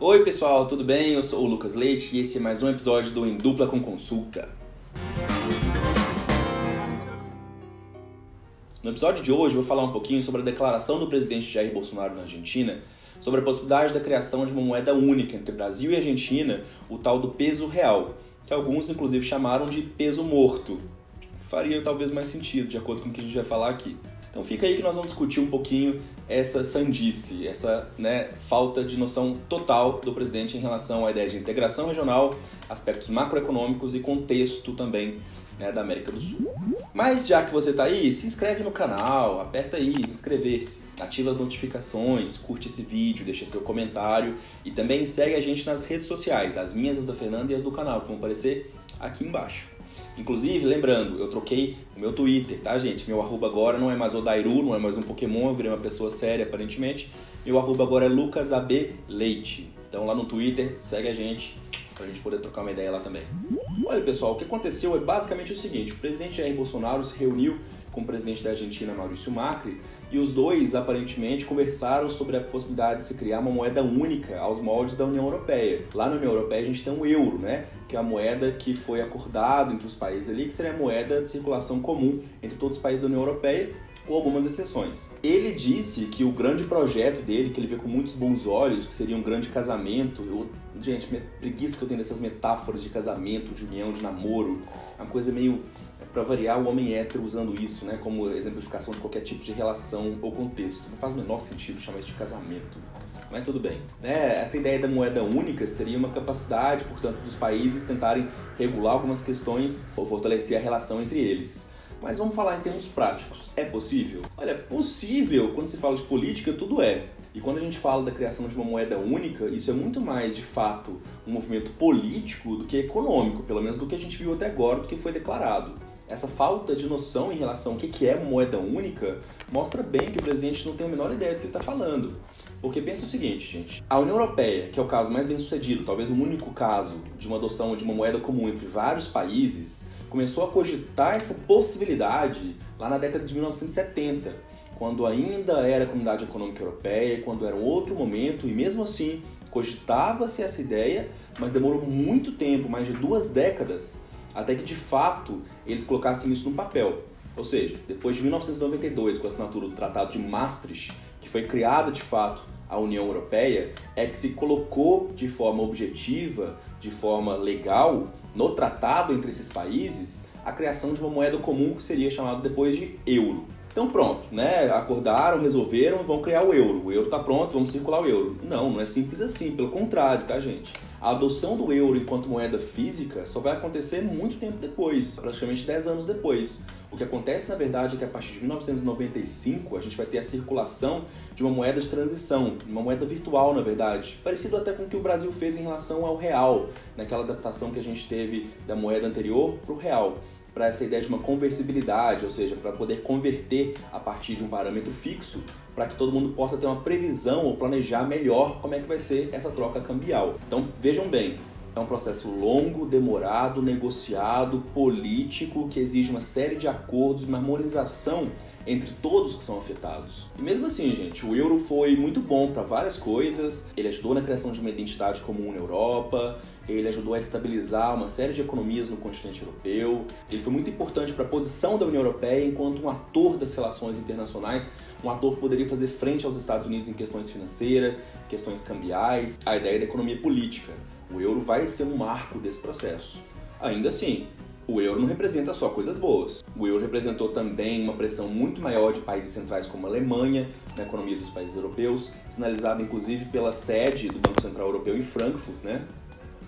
Oi pessoal, tudo bem? Eu sou o Lucas Leite e esse é mais um episódio do Em Dupla com Consulta. No episódio de hoje vou falar um pouquinho sobre a declaração do presidente Jair Bolsonaro na Argentina sobre a possibilidade da criação de uma moeda única entre Brasil e Argentina, o tal do peso real, que alguns inclusive chamaram de peso morto. Faria talvez mais sentido, de acordo com o que a gente vai falar aqui. Então fica aí que nós vamos discutir um pouquinho essa sandice, essa né, falta de noção total do presidente em relação à ideia de integração regional, aspectos macroeconômicos e contexto também né, da América do Sul. Mas já que você está aí, se inscreve no canal, aperta aí, inscrever-se, ativa as notificações, curte esse vídeo, deixa seu comentário e também segue a gente nas redes sociais, as minhas, as da Fernanda e as do canal, que vão aparecer aqui embaixo. Inclusive, lembrando, eu troquei o meu Twitter, tá, gente? Meu arroba agora não é mais o Dairu, não é mais um Pokémon, eu virei uma pessoa séria, aparentemente. Meu arroba agora é LucasABLeite. Então lá no Twitter, segue a gente, pra gente poder trocar uma ideia lá também. Olha, pessoal, o que aconteceu é basicamente o seguinte: o presidente Jair Bolsonaro se reuniu com o presidente da Argentina, Maurício Macri, e os dois aparentemente conversaram sobre a possibilidade de se criar uma moeda única aos moldes da União Europeia. Lá na União Europeia a gente tem o euro, né? Que é a moeda que foi acordado entre os países ali, que seria a moeda de circulação comum entre todos os países da União Europeia, com algumas exceções. Ele disse que o grande projeto dele, que ele vê com muitos bons olhos, que seria um grande casamento. Eu, gente, preguiça que eu tenho dessas metáforas de casamento, de união, de namoro, é uma coisa meio para variar, o homem hétero usando isso né, como exemplificação de qualquer tipo de relação ou contexto. Não faz o menor sentido chamar isso de casamento. Mas tudo bem. Né? Essa ideia da moeda única seria uma capacidade, portanto, dos países tentarem regular algumas questões ou fortalecer a relação entre eles. Mas vamos falar em termos práticos. É possível? Olha, possível, quando se fala de política, tudo é. E quando a gente fala da criação de uma moeda única, isso é muito mais, de fato, um movimento político do que econômico, pelo menos do que a gente viu até agora, do que foi declarado essa falta de noção em relação ao que é moeda única mostra bem que o presidente não tem a menor ideia do que ele está falando. Porque pensa o seguinte, gente: a União Europeia, que é o caso mais bem sucedido, talvez o único caso de uma adoção de uma moeda comum entre vários países, começou a cogitar essa possibilidade lá na década de 1970, quando ainda era a Comunidade Econômica Europeia, quando era um outro momento, e mesmo assim cogitava-se essa ideia, mas demorou muito tempo mais de duas décadas até que de fato eles colocassem isso no papel. Ou seja, depois de 1992, com a assinatura do Tratado de Maastricht, que foi criada de fato a União Europeia, é que se colocou de forma objetiva, de forma legal, no tratado entre esses países, a criação de uma moeda comum que seria chamada depois de euro. Então pronto, né? Acordaram, resolveram, vão criar o euro. O euro está pronto, vamos circular o euro. Não, não é simples assim, pelo contrário, tá, gente? A adoção do euro enquanto moeda física só vai acontecer muito tempo depois, praticamente 10 anos depois. O que acontece, na verdade, é que a partir de 1995 a gente vai ter a circulação de uma moeda de transição, uma moeda virtual, na verdade, parecido até com o que o Brasil fez em relação ao real, naquela adaptação que a gente teve da moeda anterior para o real para essa ideia de uma conversibilidade, ou seja, para poder converter a partir de um parâmetro fixo, para que todo mundo possa ter uma previsão ou planejar melhor como é que vai ser essa troca cambial. Então, vejam bem, é um processo longo, demorado, negociado, político, que exige uma série de acordos, uma harmonização entre todos que são afetados. E mesmo assim, gente, o euro foi muito bom para várias coisas. Ele ajudou na criação de uma identidade comum na Europa, ele ajudou a estabilizar uma série de economias no continente europeu. Ele foi muito importante para a posição da União Europeia enquanto um ator das relações internacionais, um ator que poderia fazer frente aos Estados Unidos em questões financeiras, questões cambiais, a ideia da economia política. O euro vai ser um marco desse processo. Ainda assim, o euro não representa só coisas boas. O euro representou também uma pressão muito maior de países centrais como a Alemanha na economia dos países europeus, sinalizada inclusive pela sede do Banco Central Europeu em Frankfurt, né?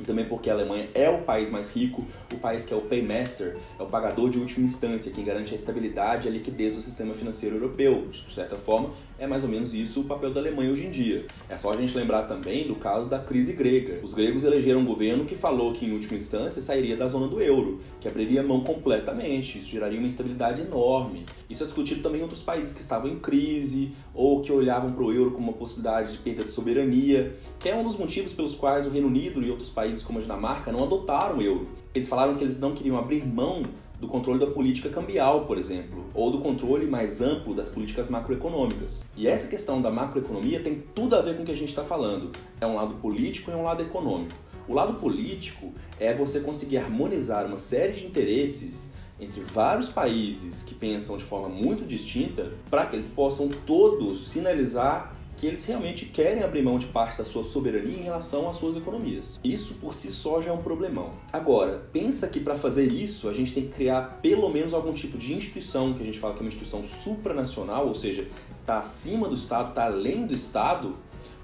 E também porque a Alemanha é o país mais rico, o país que é o paymaster, é o pagador de última instância, quem garante a estabilidade e a liquidez do sistema financeiro europeu. De certa forma, é mais ou menos isso o papel da Alemanha hoje em dia. É só a gente lembrar também do caso da crise grega. Os gregos elegeram um governo que falou que, em última instância, sairia da zona do euro, que abriria mão completamente. Isso geraria uma instabilidade enorme. Isso é discutido também em outros países que estavam em crise ou que olhavam para o euro como uma possibilidade de perda de soberania, que é um dos motivos pelos quais o Reino Unido e outros países como a Dinamarca não adotaram o euro. Eles falaram que eles não queriam abrir mão do controle da política cambial, por exemplo, ou do controle mais amplo das políticas macroeconômicas. E essa questão da macroeconomia tem tudo a ver com o que a gente está falando. É um lado político e um lado econômico. O lado político é você conseguir harmonizar uma série de interesses entre vários países que pensam de forma muito distinta para que eles possam todos sinalizar que eles realmente querem abrir mão de parte da sua soberania em relação às suas economias. Isso por si só já é um problemão. Agora, pensa que para fazer isso a gente tem que criar pelo menos algum tipo de instituição, que a gente fala que é uma instituição supranacional, ou seja, está acima do Estado, está além do Estado,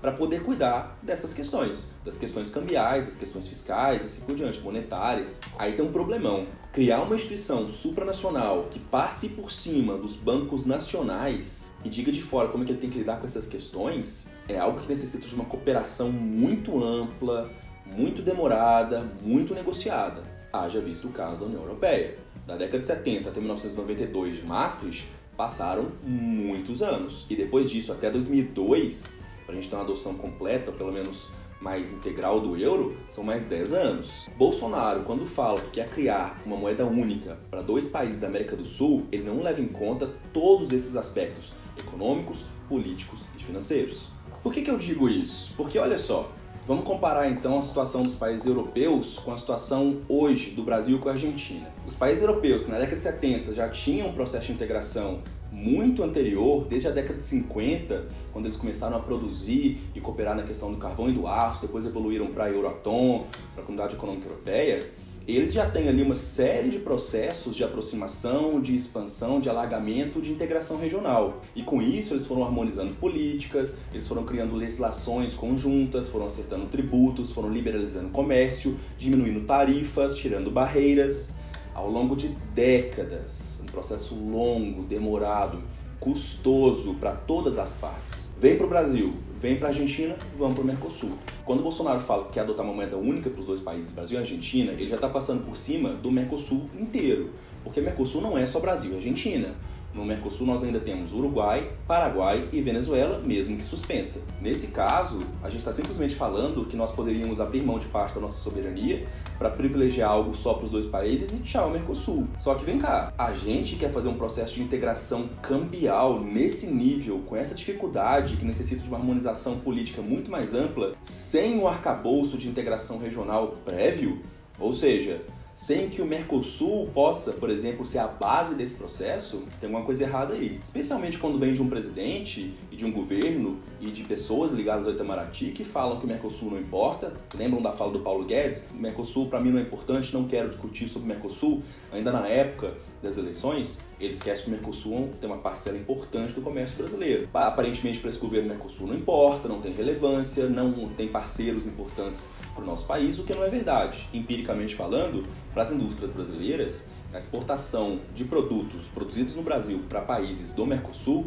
para poder cuidar dessas questões, das questões cambiais, das questões fiscais, assim por diante, monetárias. Aí tem um problemão. Criar uma instituição supranacional que passe por cima dos bancos nacionais e diga de fora como é que ele tem que lidar com essas questões é algo que necessita de uma cooperação muito ampla, muito demorada, muito negociada. Haja visto o caso da União Europeia. Da década de 70 até 1992 de Maastricht, passaram muitos anos. E depois disso, até 2002, para a gente ter uma adoção completa, pelo menos mais integral do euro, são mais 10 anos. Bolsonaro, quando fala que quer criar uma moeda única para dois países da América do Sul, ele não leva em conta todos esses aspectos econômicos, políticos e financeiros. Por que, que eu digo isso? Porque olha só, Vamos comparar então a situação dos países europeus com a situação hoje do Brasil com a Argentina. Os países europeus que na década de 70 já tinham um processo de integração muito anterior, desde a década de 50, quando eles começaram a produzir e cooperar na questão do carvão e do aço, depois evoluíram para a Euratom, para a Comunidade Econômica Europeia, eles já têm ali uma série de processos de aproximação, de expansão, de alargamento, de integração regional. E com isso eles foram harmonizando políticas, eles foram criando legislações conjuntas, foram acertando tributos, foram liberalizando comércio, diminuindo tarifas, tirando barreiras. Ao longo de décadas, um processo longo, demorado, custoso para todas as partes. Vem para o Brasil, vem para a Argentina, vamos para o Mercosul. Quando o Bolsonaro fala que quer adotar uma moeda única para os dois países, Brasil e Argentina, ele já está passando por cima do Mercosul inteiro. Porque Mercosul não é só Brasil e Argentina. No Mercosul nós ainda temos Uruguai, Paraguai e Venezuela, mesmo que suspensa. Nesse caso, a gente está simplesmente falando que nós poderíamos abrir mão de parte da nossa soberania para privilegiar algo só para os dois países e tchau Mercosul. Só que vem cá, a gente quer fazer um processo de integração cambial nesse nível, com essa dificuldade que necessita de uma harmonização política muito mais ampla, sem o arcabouço de integração regional prévio, ou seja, sem que o Mercosul possa, por exemplo, ser a base desse processo, tem alguma coisa errada aí. Especialmente quando vem de um presidente e de um governo e de pessoas ligadas ao Itamaraty que falam que o Mercosul não importa. Lembram da fala do Paulo Guedes? O Mercosul para mim não é importante, não quero discutir sobre o Mercosul. Ainda na época das eleições, eles querem que o Mercosul tem uma parcela importante do comércio brasileiro. Aparentemente, para esse governo, o Mercosul não importa, não tem relevância, não tem parceiros importantes para o nosso país, o que não é verdade. Empiricamente falando, para as indústrias brasileiras, a exportação de produtos produzidos no Brasil para países do Mercosul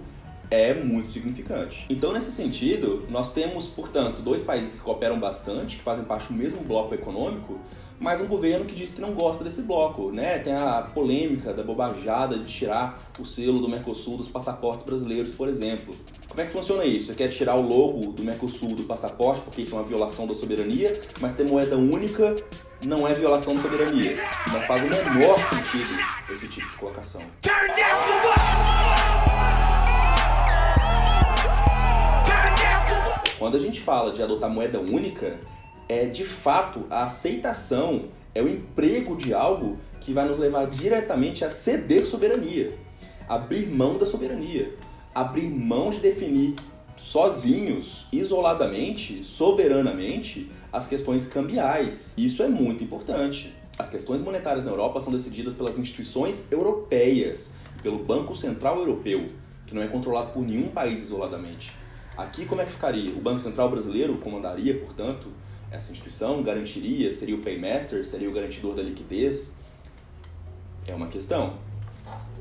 é muito significante. Então, nesse sentido, nós temos, portanto, dois países que cooperam bastante, que fazem parte do mesmo bloco econômico, mas um governo que diz que não gosta desse bloco, né? Tem a polêmica da bobajada de tirar o selo do Mercosul dos passaportes brasileiros, por exemplo. Como é que funciona isso? Você quer tirar o logo do Mercosul do passaporte porque isso é uma violação da soberania, mas ter moeda única não é violação da soberania. Não faz o menor sentido esse tipo de colocação. Quando a gente fala de adotar moeda única, é de fato a aceitação, é o emprego de algo que vai nos levar diretamente a ceder soberania, abrir mão da soberania, abrir mão de definir sozinhos, isoladamente, soberanamente, as questões cambiais. Isso é muito importante. As questões monetárias na Europa são decididas pelas instituições europeias, pelo Banco Central Europeu, que não é controlado por nenhum país isoladamente. Aqui, como é que ficaria? O Banco Central Brasileiro comandaria, portanto, essa instituição garantiria, seria o paymaster, seria o garantidor da liquidez? É uma questão.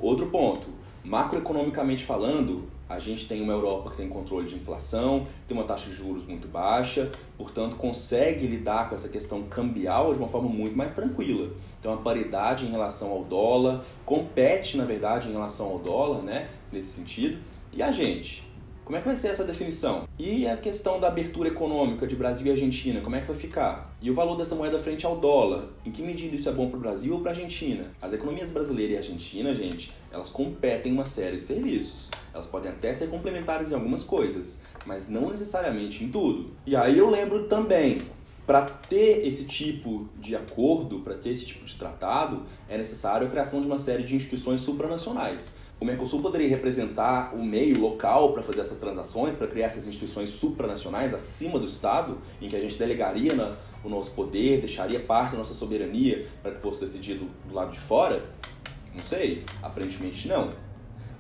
Outro ponto, macroeconomicamente falando, a gente tem uma Europa que tem controle de inflação, tem uma taxa de juros muito baixa, portanto consegue lidar com essa questão cambial de uma forma muito mais tranquila. Tem uma paridade em relação ao dólar, compete na verdade em relação ao dólar, né, nesse sentido. E a gente, Como é que vai ser essa definição? E a questão da abertura econômica de Brasil e Argentina, como é que vai ficar? E o valor dessa moeda frente ao dólar? Em que medida isso é bom para o Brasil ou para a Argentina? As economias brasileira e argentina, gente, elas competem em uma série de serviços. Elas podem até ser complementares em algumas coisas, mas não necessariamente em tudo. E aí eu lembro também, para ter esse tipo de acordo, para ter esse tipo de tratado, é necessário a criação de uma série de instituições supranacionais. O Mercosul poderia representar o meio local para fazer essas transações, para criar essas instituições supranacionais acima do Estado, em que a gente delegaria na, o nosso poder, deixaria parte da nossa soberania para que fosse decidido do lado de fora? Não sei, aparentemente não.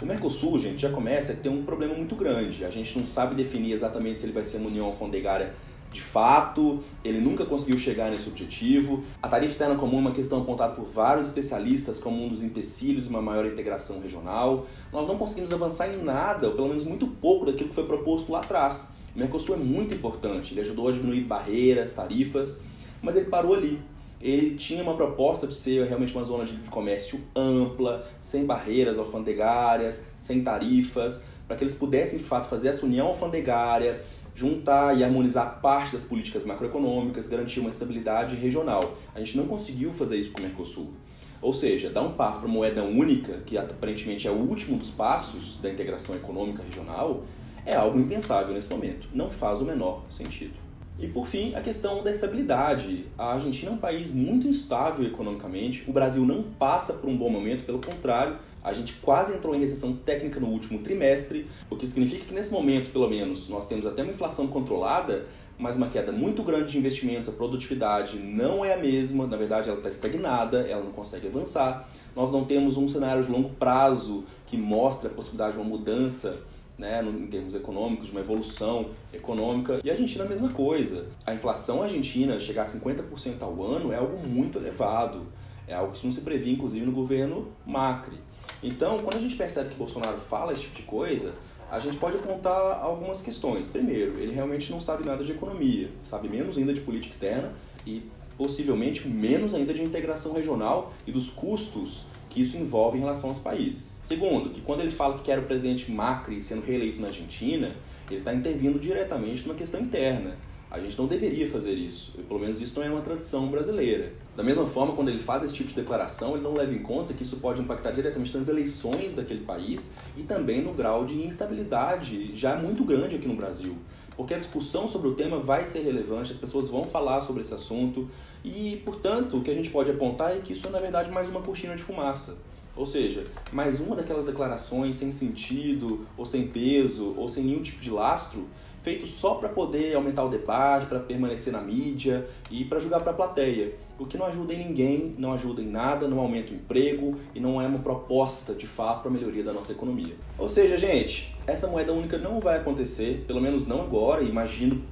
O Mercosul, gente, já começa a ter um problema muito grande. A gente não sabe definir exatamente se ele vai ser uma união alfandegária de fato, ele nunca conseguiu chegar nesse objetivo. A tarifa externa comum é uma questão apontada por vários especialistas como um dos empecilhos de uma maior integração regional. Nós não conseguimos avançar em nada, ou pelo menos muito pouco daquilo que foi proposto lá atrás. O Mercosul é muito importante, ele ajudou a diminuir barreiras, tarifas, mas ele parou ali. Ele tinha uma proposta de ser realmente uma zona de comércio ampla, sem barreiras alfandegárias, sem tarifas, para que eles pudessem de fato fazer essa união alfandegária, juntar e harmonizar parte das políticas macroeconômicas, garantir uma estabilidade regional. A gente não conseguiu fazer isso com o Mercosul. Ou seja, dar um passo para moeda única, que aparentemente é o último dos passos da integração econômica regional, é algo impensável nesse momento. Não faz o menor sentido. E por fim, a questão da estabilidade. A Argentina é um país muito instável economicamente, o Brasil não passa por um bom momento, pelo contrário, a gente quase entrou em recessão técnica no último trimestre, o que significa que nesse momento, pelo menos, nós temos até uma inflação controlada, mas uma queda muito grande de investimentos, a produtividade não é a mesma, na verdade ela está estagnada, ela não consegue avançar. Nós não temos um cenário de longo prazo que mostre a possibilidade de uma mudança né, em termos econômicos, de uma evolução econômica. E a Argentina a mesma coisa. A inflação argentina chegar a 50% ao ano é algo muito elevado. É algo que não se previa, inclusive, no governo Macri. Então, quando a gente percebe que Bolsonaro fala esse tipo de coisa, a gente pode apontar algumas questões. Primeiro, ele realmente não sabe nada de economia, sabe menos ainda de política externa e possivelmente menos ainda de integração regional e dos custos que isso envolve em relação aos países. Segundo, que quando ele fala que quer o presidente Macri sendo reeleito na Argentina, ele está intervindo diretamente numa questão interna. A gente não deveria fazer isso, pelo menos isso não é uma tradição brasileira. Da mesma forma, quando ele faz esse tipo de declaração, ele não leva em conta que isso pode impactar diretamente nas eleições daquele país e também no grau de instabilidade já muito grande aqui no Brasil. Porque a discussão sobre o tema vai ser relevante, as pessoas vão falar sobre esse assunto e, portanto, o que a gente pode apontar é que isso é, na verdade, mais uma cortina de fumaça. Ou seja, mais uma daquelas declarações sem sentido, ou sem peso, ou sem nenhum tipo de lastro, feito só para poder aumentar o debate, para permanecer na mídia e para jogar para a plateia. O que não ajuda em ninguém, não ajuda em nada, não aumenta o emprego e não é uma proposta de fato para a melhoria da nossa economia. Ou seja, gente, essa moeda única não vai acontecer, pelo menos não agora, imagino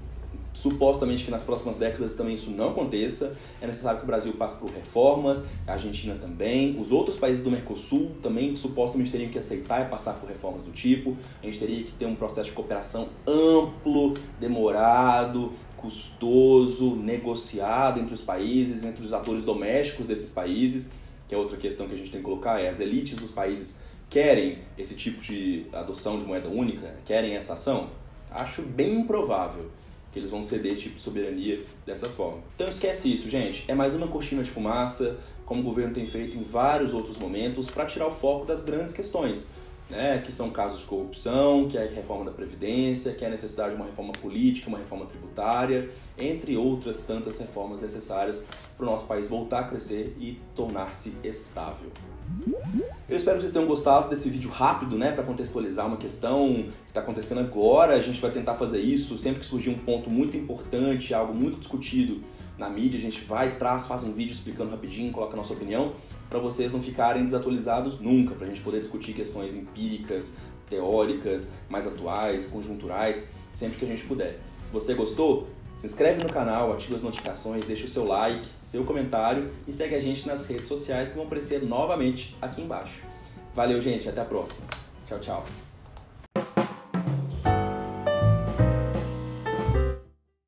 supostamente que nas próximas décadas também isso não aconteça. É necessário que o Brasil passe por reformas, a Argentina também, os outros países do Mercosul também supostamente teriam que aceitar e passar por reformas do tipo. A gente teria que ter um processo de cooperação amplo, demorado, custoso, negociado entre os países, entre os atores domésticos desses países, que é outra questão que a gente tem que colocar, é as elites dos países querem esse tipo de adoção de moeda única, querem essa ação? Acho bem improvável que eles vão ceder esse tipo de soberania dessa forma. Então esquece isso, gente. É mais uma cortina de fumaça, como o governo tem feito em vários outros momentos, para tirar o foco das grandes questões. Né, que são casos de corrupção, que é a reforma da Previdência, que é a necessidade de uma reforma política, uma reforma tributária, entre outras tantas reformas necessárias para o nosso país voltar a crescer e tornar-se estável. Eu espero que vocês tenham gostado desse vídeo rápido, né, para contextualizar uma questão que está acontecendo agora. A gente vai tentar fazer isso sempre que surgir um ponto muito importante, algo muito discutido na mídia, a gente vai, traz, faz um vídeo explicando rapidinho, coloca a nossa opinião, para vocês não ficarem desatualizados nunca, para a gente poder discutir questões empíricas, teóricas, mais atuais, conjunturais, sempre que a gente puder. Se você gostou, se inscreve no canal, ativa as notificações, deixa o seu like, seu comentário e segue a gente nas redes sociais que vão aparecer novamente aqui embaixo. Valeu, gente, até a próxima. Tchau, tchau.